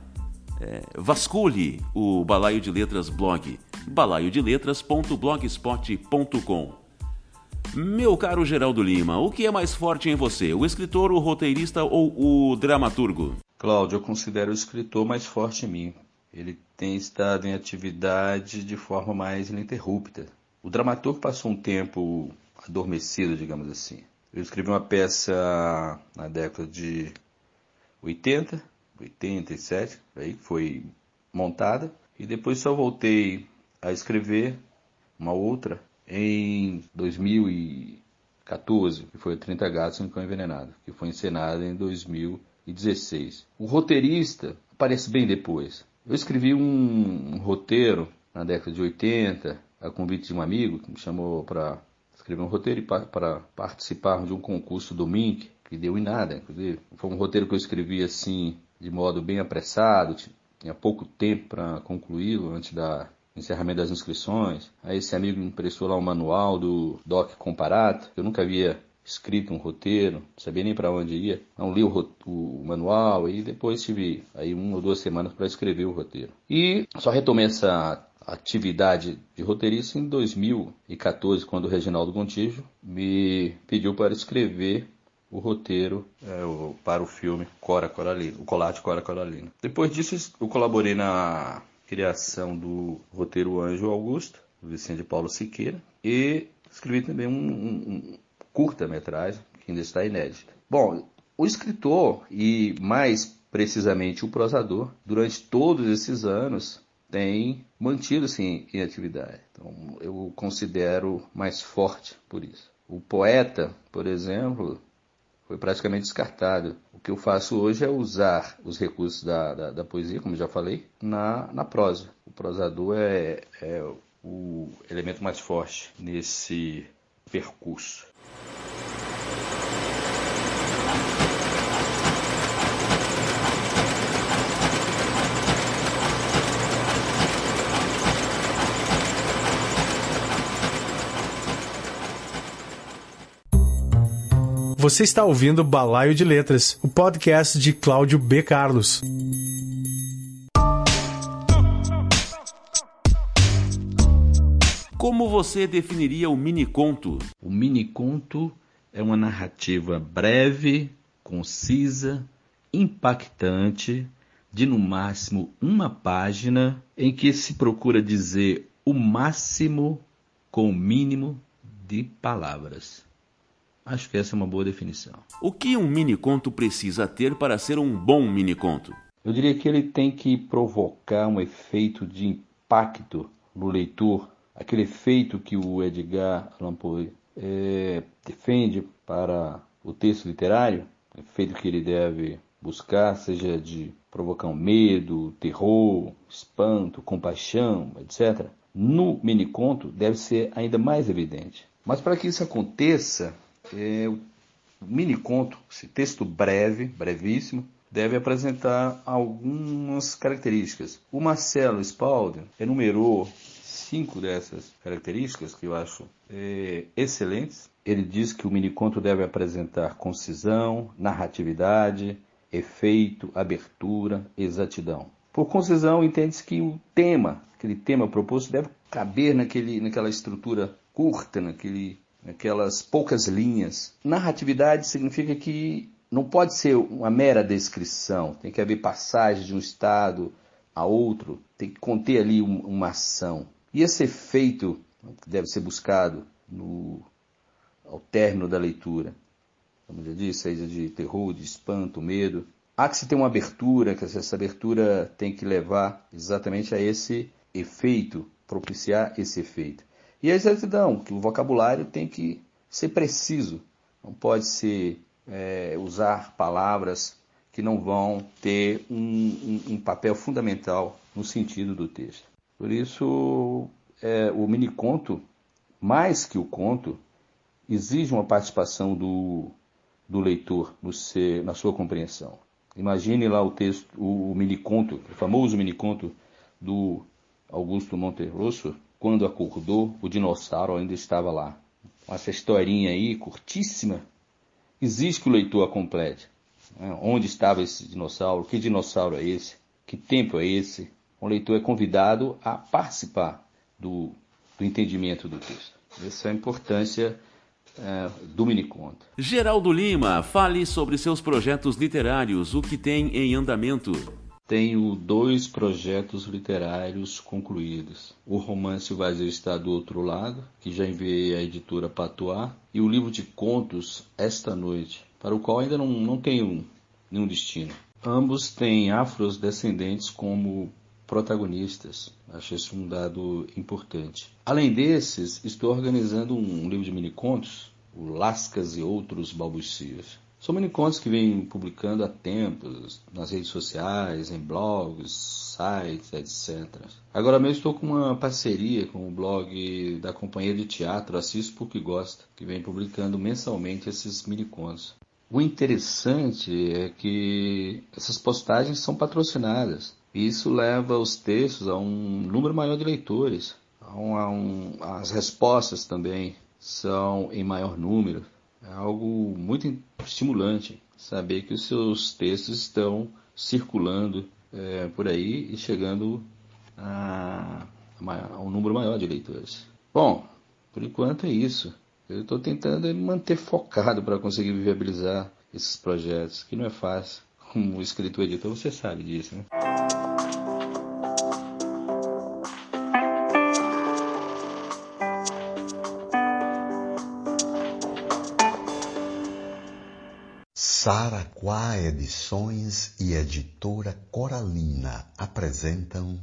Speaker 2: É, vasculhe o Balaio de Letras blog, balaiodeletras.blogspot.com. Meu caro Geraldo Lima, o que é mais forte em você, o escritor, o roteirista ou o dramaturgo?
Speaker 3: Cláudio, eu considero o escritor mais forte em mim. Ele tem estado em atividade de forma mais ininterrupta. O dramaturgo passou um tempo adormecido, digamos assim. Eu escrevi uma peça na década de 80, 87, aí foi montada, e depois só voltei a escrever uma outra em 2014, que foi 30 Gatos e um Cão Envenenado, que foi encenada em 2016. O roteirista aparece bem depois. Eu escrevi um, um roteiro na década de 80, a convite de um amigo que me chamou para escrever um roteiro para participar de um concurso do MINC, que deu em nada, inclusive. Foi um roteiro que eu escrevi assim, de modo bem apressado, tinha pouco tempo para concluí-lo antes da encerramento das inscrições. Aí esse amigo me emprestou lá um manual do Doc Comparato, que eu nunca havia escrito um roteiro, não sabia nem para onde ia. Não li o, o, manual e depois tive aí uma ou duas semanas para escrever o roteiro. E só retomei essa atividade de roteirista em 2014, quando o Reginaldo Gontijo me pediu para escrever o roteiro é, o, para o filme Cora Coralina, o Colate Cora Coralina. Depois disso, eu colaborei na criação do roteiro Anjo Augusto, do Vicente Paulo Siqueira, e escrevi também um, um, um curta-metragem que ainda está inédita. Bom, o escritor e mais precisamente o prosador, durante todos esses anos, tem mantido-se em, em atividade. Então, eu considero mais forte por isso. O poeta, por exemplo, foi praticamente descartado. O que eu faço hoje é usar os recursos da, da, da poesia, como já falei, na, na prosa. O prosador é, é o elemento mais forte nesse percurso.
Speaker 1: Você está ouvindo Balaio de Letras, o podcast de Cláudio B. Carlos.
Speaker 2: Como você definiria o mini conto?
Speaker 3: O mini conto é uma narrativa breve, concisa, impactante, de no máximo uma página, em que se procura dizer o máximo com o mínimo de palavras. Acho que essa é uma boa definição.
Speaker 2: O que um mini conto precisa ter para ser um bom mini conto?
Speaker 3: Eu diria que ele tem que provocar um efeito de impacto no leitor, aquele efeito que o Edgar Allan Poe é, defende para o texto literário, efeito que ele deve buscar, seja de provocar um medo, terror, espanto, compaixão, etc. No miniconto deve ser ainda mais evidente. Mas para que isso aconteça, é, o miniconto, esse texto breve, brevíssimo, deve apresentar algumas características. O Marcelo Spalding enumerou cinco dessas características que eu acho é, excelentes. Ele diz que o miniconto deve apresentar concisão, narratividade, efeito, abertura, exatidão. Por concisão, entende-se que o tema, aquele tema proposto, deve caber naquele, naquela estrutura curta, naquele, naquelas poucas linhas. Narratividade significa que não pode ser uma mera descrição, tem que haver passagem de um estado a outro, tem que conter ali uma ação. E esse efeito deve ser buscado no, ao término da leitura, como já disse, seja de terror, de espanto, medo, há que se ter uma abertura, que essa abertura tem que levar exatamente a esse efeito, propiciar esse efeito. E a exatidão, que o vocabulário tem que ser preciso, não pode ser é, usar palavras que não vão ter um, um, um, papel fundamental no sentido do texto. Por isso, é, o mini conto, mais que o conto, exige uma participação do, do leitor no ser, na sua compreensão. Imagine lá o texto, o, o mini conto, o famoso mini conto do Augusto Monterosso, quando acordou, o dinossauro ainda estava lá. Essa historinha aí, curtíssima, exige que o leitor a complete. Né? Onde estava esse dinossauro? Que dinossauro é esse? Que tempo é esse? O leitor é convidado a participar do, do entendimento do texto. Essa é a importância é, do miniconto.
Speaker 2: Geraldo Lima, fale sobre seus projetos literários, o que tem em andamento.
Speaker 3: Tenho dois projetos literários concluídos. O romance Vazio Está do Outro Lado, que já enviei à editora Patois, e o livro de contos Esta Noite, para o qual ainda não, não tenho nenhum destino. Ambos têm afrodescendentes como protagonistas. Acho isso um dado importante. Além desses, estou organizando um livro de minicontos, o Lascas e Outros Balbucios são minicontos que vêm publicando há tempos nas redes sociais, em blogs, sites, etc. Agora mesmo estou com uma parceria com o blog da companhia de teatro Assis Porque Gosta, que vem publicando mensalmente esses minicontos. O interessante é que essas postagens são patrocinadas. E isso leva os textos a um número maior de leitores. A um, a um, as respostas também são em maior número. É algo muito estimulante saber que os seus textos estão circulando é, por aí e chegando a, a, um número maior de leitores. Bom, por enquanto é isso. Eu estou tentando me manter focado para conseguir viabilizar esses projetos, que não é fácil. Como escritor editor, você sabe disso, né?
Speaker 10: Edições e Editora Coralina apresentam.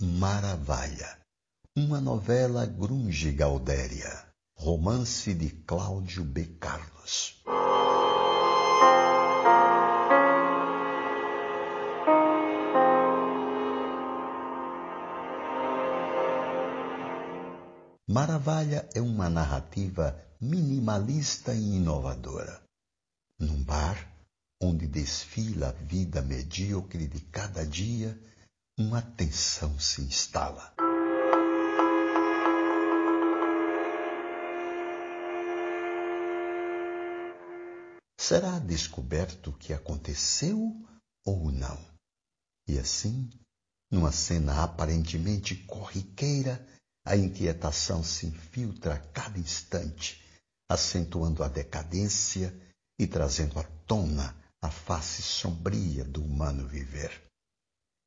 Speaker 10: Maravalha, uma novela grunge Galdéria, romance de Cláudio B. Maravalha é uma narrativa minimalista e inovadora. Num bar onde desfila a vida medíocre de cada dia, uma tensão se instala. Será descoberto o que aconteceu ou não? E assim, numa cena aparentemente corriqueira, a inquietação se infiltra a cada instante, acentuando a decadência e trazendo à tona a face sombria do humano viver.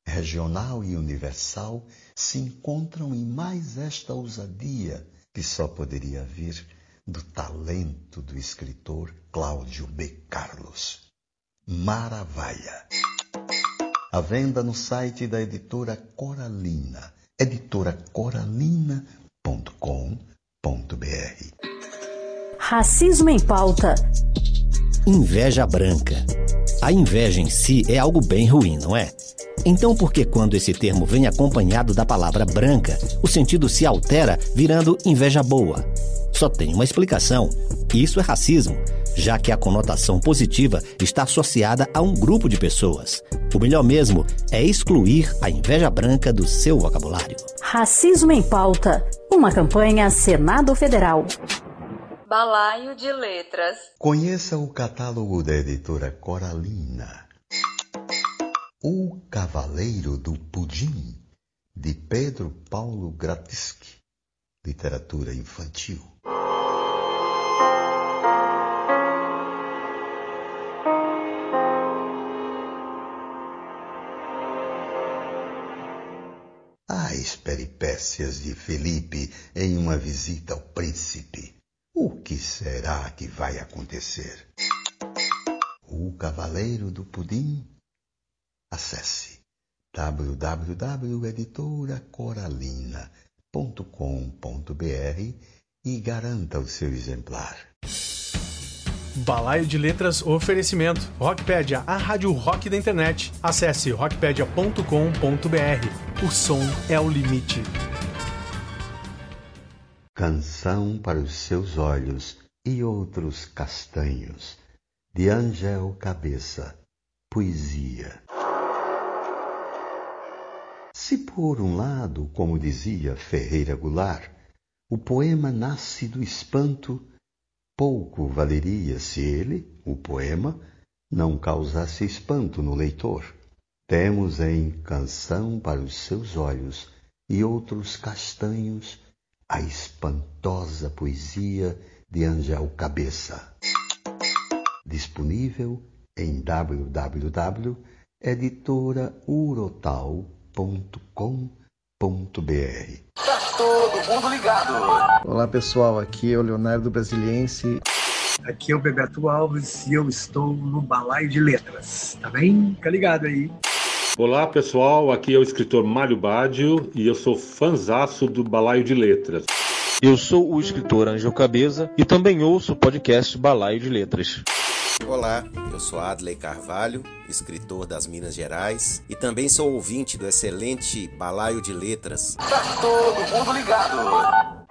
Speaker 10: Regional e universal se encontram em mais esta ousadia que só poderia vir do talento do escritor Cláudio B. Carlos. Maravilha! À venda no site da editora Coralina, editoracoralina.com.br.
Speaker 14: Racismo em pauta.
Speaker 17: Inveja branca. A inveja em si é algo bem ruim, não é? Então, por que quando esse termo vem acompanhado da palavra branca, o sentido se altera virando inveja boa? Só tem uma explicação. Isso é racismo, já que a conotação positiva está associada a um grupo de pessoas. O melhor mesmo é excluir a inveja branca do seu vocabulário.
Speaker 14: Racismo em pauta. Uma campanha Senado Federal.
Speaker 15: Balaio de Letras.
Speaker 10: Conheça o catálogo da editora Coralina. O Cavaleiro do Pudim, de Pedro Paulo Gratischi. Literatura infantil. As peripécias de Felipe em uma visita ao príncipe. O que será que vai acontecer? O Cavaleiro do Pudim? Acesse www.editoracoralina.com.br e garanta o seu exemplar.
Speaker 1: Balaio de Letras Oferecimento. Rockpedia, a rádio rock da internet. Acesse rockpedia.com.br. O som é o limite.
Speaker 10: Canção para os seus olhos e outros castanhos, de Angel Cabeça. Poesia. Se por um lado, como dizia Ferreira Goulart, o poema nasce do espanto, pouco valeria se ele, o poema, não causasse espanto no leitor. Temos em Canção para os seus olhos e outros castanhos a espantosa poesia de Angel Cabeça. Disponível em www.editoraurotal.com.br.
Speaker 4: Tá todo mundo ligado.
Speaker 18: Olá pessoal, aqui é o Leonardo Brasiliense.
Speaker 6: Aqui é o Bebeto Alves e eu estou no Balaio de Letras, tá bem? Fica ligado aí.
Speaker 19: Olá pessoal, aqui é o escritor Mário Badio e eu sou fanzaço do Balaio de Letras.
Speaker 20: Eu sou o escritor Angel Cabeça e também ouço o podcast Balaio de Letras.
Speaker 21: Olá, eu sou Adley Carvalho, escritor das Minas Gerais e também sou ouvinte do excelente Balaio de Letras.
Speaker 4: Tá todo mundo ligado.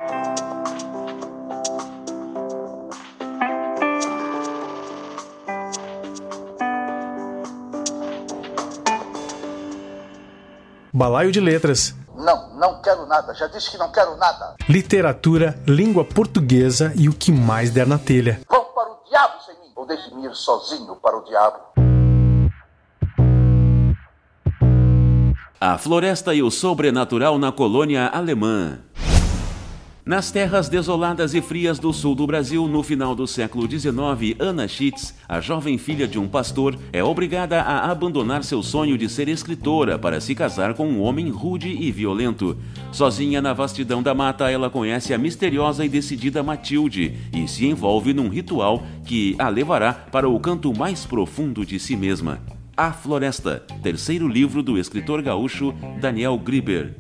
Speaker 1: Balaio de Letras.
Speaker 4: Não, não quero nada. Já disse que não quero nada.
Speaker 1: Literatura, língua portuguesa e o que mais der na telha.
Speaker 4: Vão para o diabo sem mim. Ou deixe-me ir sozinho para o diabo.
Speaker 2: A Floresta e o Sobrenatural na Colônia Alemã. Nas terras desoladas e frias do sul do Brasil, no final do século XIX, Anna Schitz, a jovem filha de um pastor, é obrigada a abandonar seu sonho de ser escritora para se casar com um homem rude e violento. Sozinha na vastidão da mata, ela conhece a misteriosa e decidida Matilde e se envolve num ritual que a levará para o canto mais profundo de si mesma. A Floresta, terceiro livro do escritor gaúcho Daniel Griber.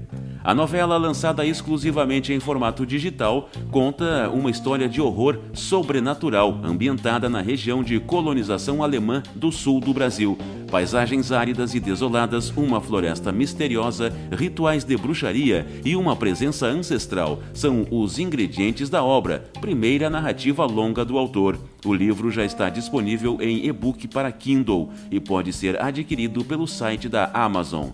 Speaker 2: A novela, lançada exclusivamente em formato digital, conta uma história de horror sobrenatural ambientada na região de colonização alemã do sul do Brasil. Paisagens áridas e desoladas, uma floresta misteriosa, rituais de bruxaria e uma presença ancestral são os ingredientes da obra, primeira narrativa longa do autor. O livro já está disponível em e-book para Kindle e pode ser adquirido pelo site da Amazon.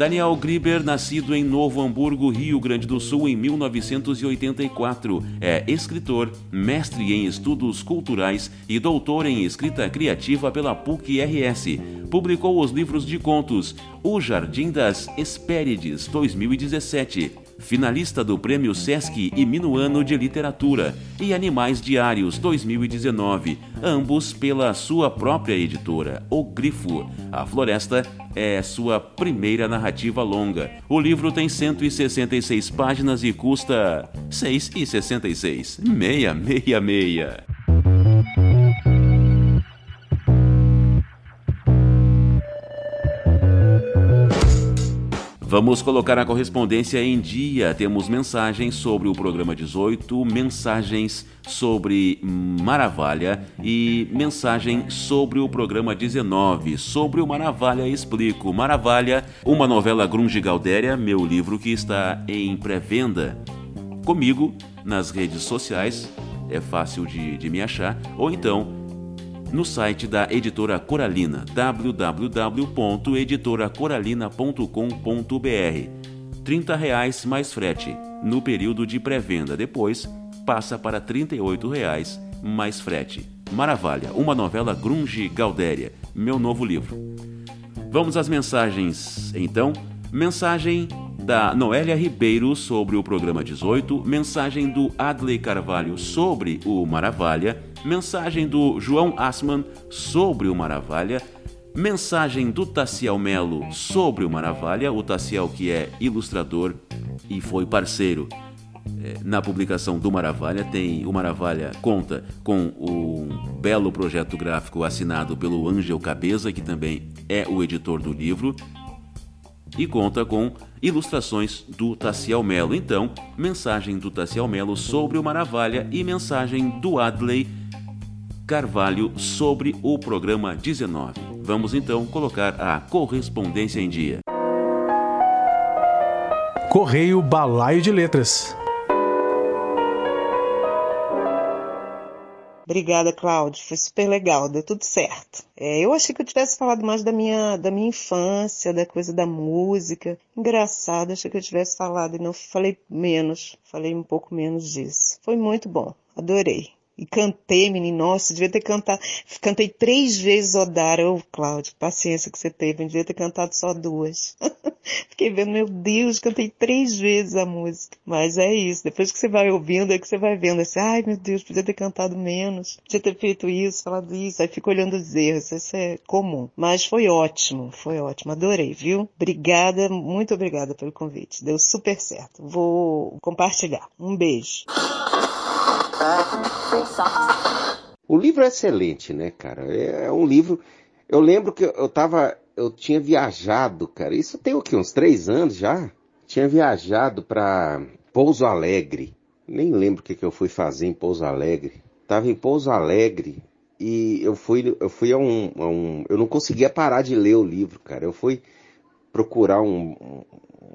Speaker 2: Daniel Grieber, nascido em Novo Hamburgo, Rio Grande do Sul, em 1984, é escritor, mestre em estudos culturais e doutor em escrita criativa pela PUC-RS. Publicou os livros de contos O Jardim das Hespérides, 2017, finalista do Prêmio Sesc e Minuano de Literatura, e Animais Diários 2019, ambos pela sua própria editora, O Grifo. A Floresta é sua primeira narrativa longa. O livro tem 166 páginas e custa R$ 6,66. meia. Vamos colocar a correspondência em dia. Temos mensagens sobre o programa 18, mensagens sobre Maravalha e mensagem sobre o programa 19, sobre o Maravalha Explico. Maravalha, uma novela Grunge Galdéria, meu livro que está em pré-venda. Comigo nas redes sociais, é fácil de, de me achar, ou então no site da editora Coralina, www.editoracoralina.com.br. 30 reais mais frete no período de pré-venda. Depois passa para 38 reais mais frete. Maravilha, uma novela grunge Galdéria, meu novo livro. Vamos às mensagens, então. Mensagem da Noélia Ribeiro sobre o programa 18, mensagem do Adley Carvalho sobre o Maravalha, mensagem do João Asman sobre o Maravalha, mensagem do Taciel Melo sobre o Maravalha, o Taciel que é ilustrador e foi parceiro é, na publicação do Maravalha. Tem o Maravalha conta com um belo projeto gráfico assinado pelo Ângel Cabeza, que também é o editor do livro, e conta com ilustrações do Taciel Melo. Então, mensagem do Taciel Melo sobre o Maravalha e mensagem do Adley Carvalho sobre o programa 19. Vamos então colocar a correspondência em dia.
Speaker 1: Correio Balaio de Letras.
Speaker 22: Obrigada, Cláudio. Foi super legal, deu tudo certo. É, eu achei que eu tivesse falado mais da minha, da minha infância, da coisa da música. Engraçado, achei que eu tivesse falado e não falei menos. Falei um pouco menos disso. Foi muito bom. Adorei. E cantei, menino, nossa, devia ter cantado. Cantei três vezes Odara. Ô, Cláudio, paciência que você teve, devia ter cantado só duas. Fiquei vendo, meu Deus, cantei três vezes a música. Mas é isso, depois que você vai ouvindo, é que você vai vendo assim, ai meu Deus, podia ter cantado menos, podia ter feito isso, falado isso, aí fica olhando os erros, isso é comum. Mas foi ótimo, foi ótimo, adorei, viu? Obrigada, muito obrigada pelo convite, deu super certo. Vou compartilhar. Um beijo.
Speaker 21: O livro é excelente, né, cara? É um livro. Eu lembro que eu tava. Eu tinha viajado, cara. Isso tem o quê? Uns três anos já? Tinha viajado para Pouso Alegre. Nem lembro o que, que eu fui fazer em Pouso Alegre. Tava em Pouso Alegre e eu fui, eu fui a um, a um. Eu não conseguia parar de ler o livro, cara. Eu fui procurar um,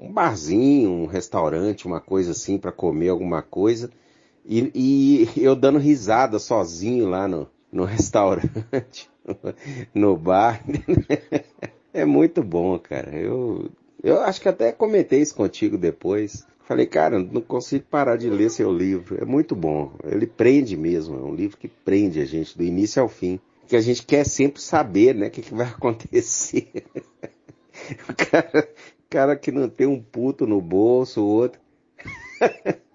Speaker 21: um barzinho, um restaurante, uma coisa assim, para comer alguma coisa. E, e eu dando risada sozinho lá no, no restaurante, no bar. É muito bom, cara. Eu, eu acho que até comentei isso contigo depois. Falei, cara, não consigo parar de ler seu livro. É muito bom. Ele prende mesmo. É um livro que prende a gente do início ao fim. Que a gente quer sempre saber, né? O que, que vai acontecer. o cara, cara que não tem um puto no bolso, o outro.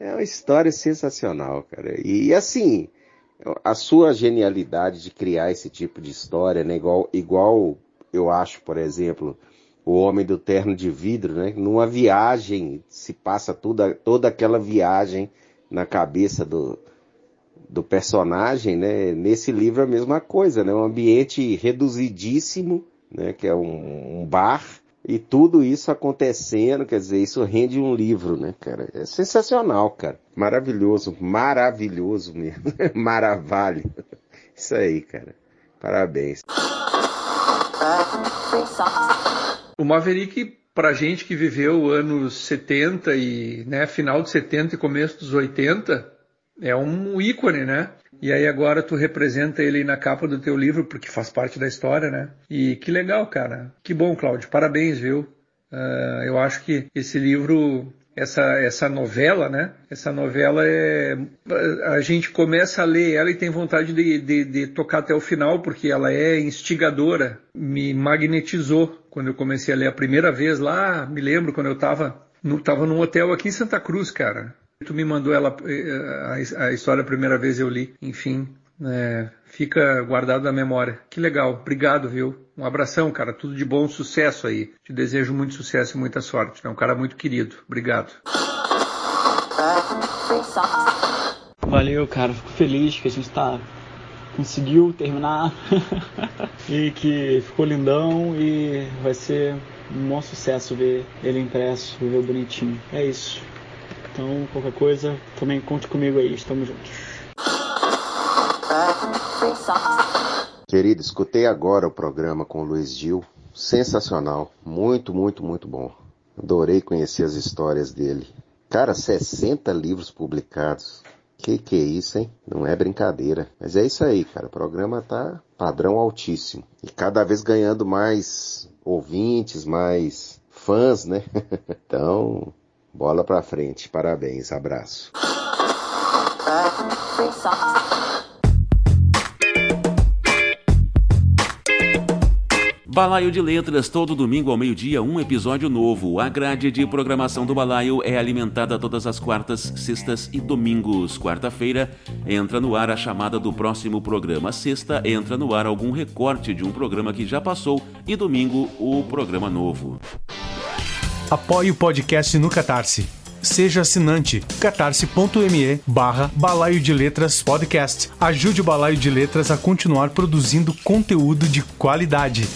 Speaker 21: É uma história sensacional, cara. E assim, a sua genialidade de criar esse tipo de história, né? Igual, igual eu acho, por exemplo, o Homem do Terno de Vidro, né? Numa viagem, se passa toda, toda aquela viagem na cabeça do, do personagem, né? Nesse livro é a mesma coisa, né? Um ambiente reduzidíssimo, né? Que é um, um bar, e tudo isso acontecendo, quer dizer, isso rende um livro, né, cara? É sensacional, cara. Maravilhoso, maravilhoso mesmo. Maravilha. Isso aí, cara. Parabéns.
Speaker 23: O Maverick, pra gente que viveu anos 70 e, né, final de 70 e começo dos 80, é um ícone, né? E aí agora tu representa ele na capa do teu livro, porque faz parte da história, né? E que legal, cara. Que bom, Cláudio. Parabéns, viu? Uh, eu acho que esse livro essa, essa novela, né? Essa novela é. A gente começa a ler ela e tem vontade de, de, de, tocar até o final, porque ela é instigadora. Me magnetizou quando eu comecei a ler a primeira vez lá. Me lembro quando eu estava no, tava num hotel aqui em Santa Cruz, cara. Tu me mandou ela eh, a, história a primeira vez eu li. Enfim, é, fica guardado na memória. Que legal. Obrigado, viu? Um abração, cara. Tudo de bom, sucesso aí. Te desejo muito sucesso e muita sorte. É um cara muito querido. Obrigado.
Speaker 24: Valeu, cara. Fico feliz que a gente tá conseguiu terminar e que ficou lindão e vai ser um bom sucesso ver ele impresso, ver bonitinho. É isso. Então, qualquer coisa, também conte comigo aí. Estamos juntos.
Speaker 21: Querido, escutei agora o programa com o Luiz Gil. Sensacional. Muito, muito, muito bom. Adorei conhecer as histórias dele. Cara, 60 livros publicados. Que que é isso, hein? Não é brincadeira. Mas é isso aí, cara. O programa tá padrão altíssimo. E cada vez ganhando mais ouvintes, mais fãs, né? então, bola pra frente. Parabéns. Abraço.
Speaker 2: Balaio de Letras, todo domingo ao meio-dia, um episódio novo. A grade de programação do Balaio é alimentada todas as quartas, sextas e domingos. Quarta-feira entra no ar a chamada do próximo programa. Sexta entra no ar algum recorte de um programa que já passou. E domingo, o programa novo.
Speaker 1: Apoie o podcast no Catarse. Seja assinante catarse.me barra Balaio de Letras Podcast. Ajude o Balaio de Letras a continuar produzindo conteúdo de qualidade.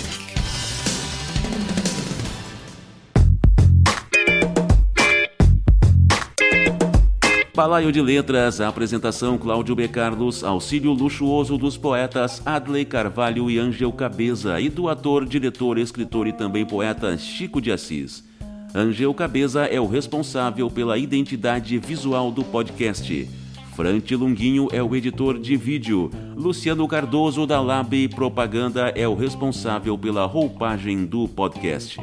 Speaker 2: Balaio de Letras, a apresentação Cláudio B. Carlos, auxílio luxuoso dos poetas Adley Carvalho e Angel Cabeza e do ator, diretor, escritor e também poeta Chico de Assis. Angel Cabeza é o responsável pela identidade visual do podcast. Frante Lunguinho é o editor de vídeo. Luciano Cardoso da Lab Propaganda é o responsável pela roupagem do podcast.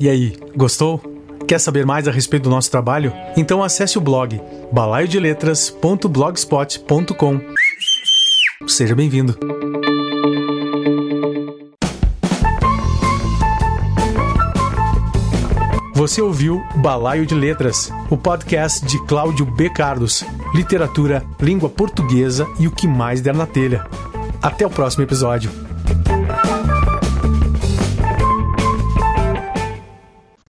Speaker 1: E aí, gostou? Quer saber mais a respeito do nosso trabalho? Então acesse o blog balaiodeletras.blogspot.com. Seja bem-vindo. Você ouviu Balaio de Letras, o podcast de Cláudio B. Carlos, literatura, língua portuguesa e o que mais der na telha. Até o próximo episódio.